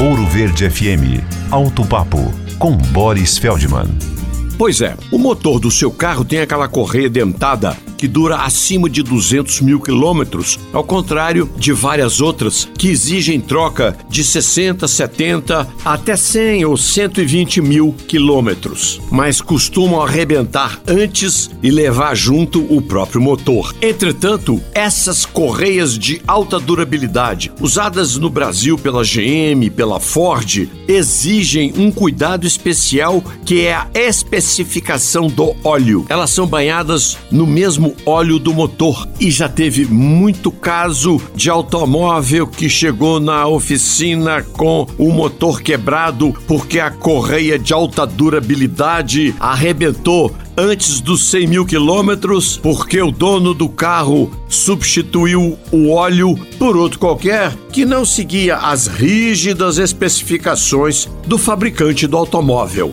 Ouro Verde FM. Alto Papo com Boris Feldman. Pois é, o motor do seu carro tem aquela correia dentada que dura acima de 200 mil quilômetros, ao contrário de várias outras que exigem troca de 60, 70 até 100 ou 120 mil quilômetros, mas costumam arrebentar antes e levar junto o próprio motor. Entretanto, essas correias de alta durabilidade, usadas no Brasil pela GM, pela Ford, exigem um cuidado especial que é a especificação do óleo. Elas são banhadas no mesmo óleo do motor. E já teve muito caso de automóvel que chegou na oficina com o motor quebrado porque a correia de alta durabilidade arrebentou antes dos 100 mil quilômetros, porque o dono do carro substituiu o óleo por outro qualquer que não seguia as rígidas especificações do fabricante do automóvel.